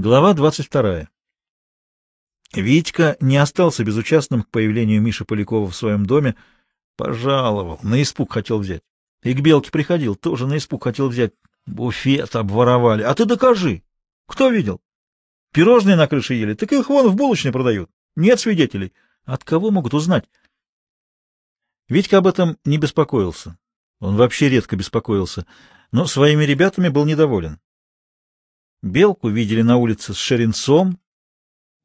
Глава 22. Витька не остался безучастным к появлению Миши Полякова в своем доме. Пожаловал, на испуг хотел взять. И к Белке приходил, тоже на испуг хотел взять. Буфет обворовали. А ты докажи. Кто видел? Пирожные на крыше ели, так их вон в булочной продают. Нет свидетелей. От кого могут узнать? Витька об этом не беспокоился. Он вообще редко беспокоился, но своими ребятами был недоволен. Белку видели на улице с Шеренцом,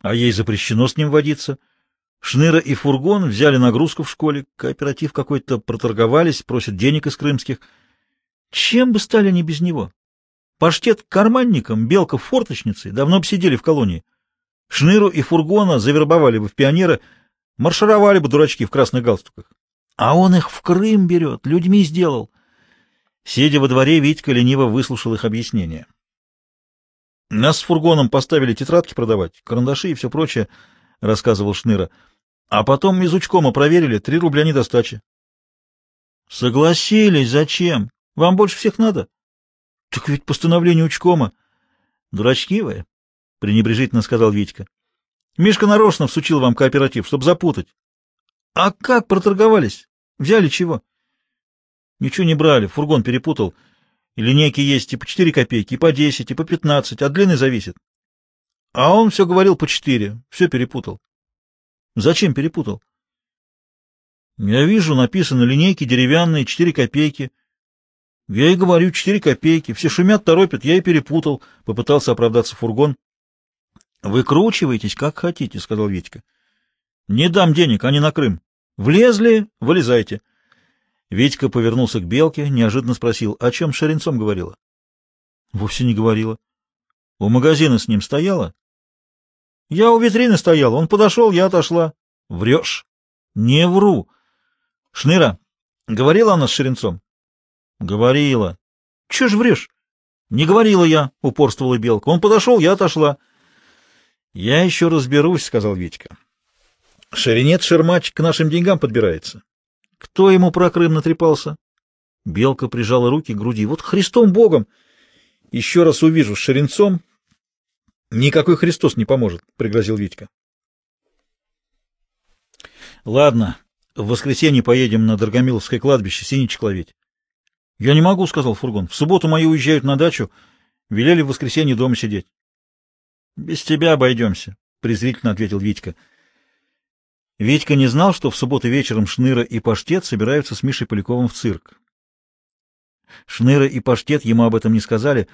а ей запрещено с ним водиться. Шныра и фургон взяли нагрузку в школе, кооператив какой-то проторговались, просят денег из крымских. Чем бы стали они без него? Паштет карманником, белка форточницей, давно бы сидели в колонии. Шныру и фургона завербовали бы в пионера, маршировали бы дурачки в красных галстуках. А он их в Крым берет, людьми сделал. Сидя во дворе, Витька лениво выслушал их объяснения. Нас с фургоном поставили тетрадки продавать, карандаши и все прочее, — рассказывал Шныра. А потом из учкома проверили, три рубля недостачи. — Согласились, зачем? Вам больше всех надо? — Так ведь постановление учкома. — Дурачки вы, — пренебрежительно сказал Витька. — Мишка нарочно всучил вам кооператив, чтобы запутать. — А как проторговались? Взяли чего? — Ничего не брали, фургон перепутал. — линейки есть и по 4 копейки, и по 10, и по 15, от длины зависит. А он все говорил по 4, все перепутал. Зачем перепутал? Я вижу, написано линейки деревянные, 4 копейки. Я и говорю, 4 копейки. Все шумят, торопят, я и перепутал. Попытался оправдаться фургон. Выкручивайтесь, как хотите, сказал Витька. Не дам денег, они на Крым. Влезли, вылезайте. Витька повернулся к Белке, неожиданно спросил, о чем Шаренцом говорила? — Вовсе не говорила. — У магазина с ним стояла? — Я у витрины стояла, он подошел, я отошла. — Врешь? — Не вру. — Шныра, говорила она с Шеренцом? — Говорила. — Чего ж врешь? — Не говорила я, — упорствовала Белка. Он подошел, я отошла. — Я еще разберусь, — сказал Витька. — Шеренец-шермач к нашим деньгам подбирается. Кто ему про Крым натрепался? Белка прижала руки к груди. Вот Христом Богом! Еще раз увижу с Шеренцом. Никакой Христос не поможет, — пригрозил Витька. Ладно, в воскресенье поедем на Доргомиловское кладбище синичек ловить. — Я не могу, — сказал фургон. — В субботу мои уезжают на дачу. Велели в воскресенье дома сидеть. — Без тебя обойдемся, — презрительно ответил Витька. Витька не знал, что в субботу вечером Шныра и Паштет собираются с Мишей Поляковым в цирк. Шныра и Паштет ему об этом не сказали.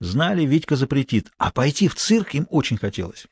Знали, Витька запретит, а пойти в цирк им очень хотелось.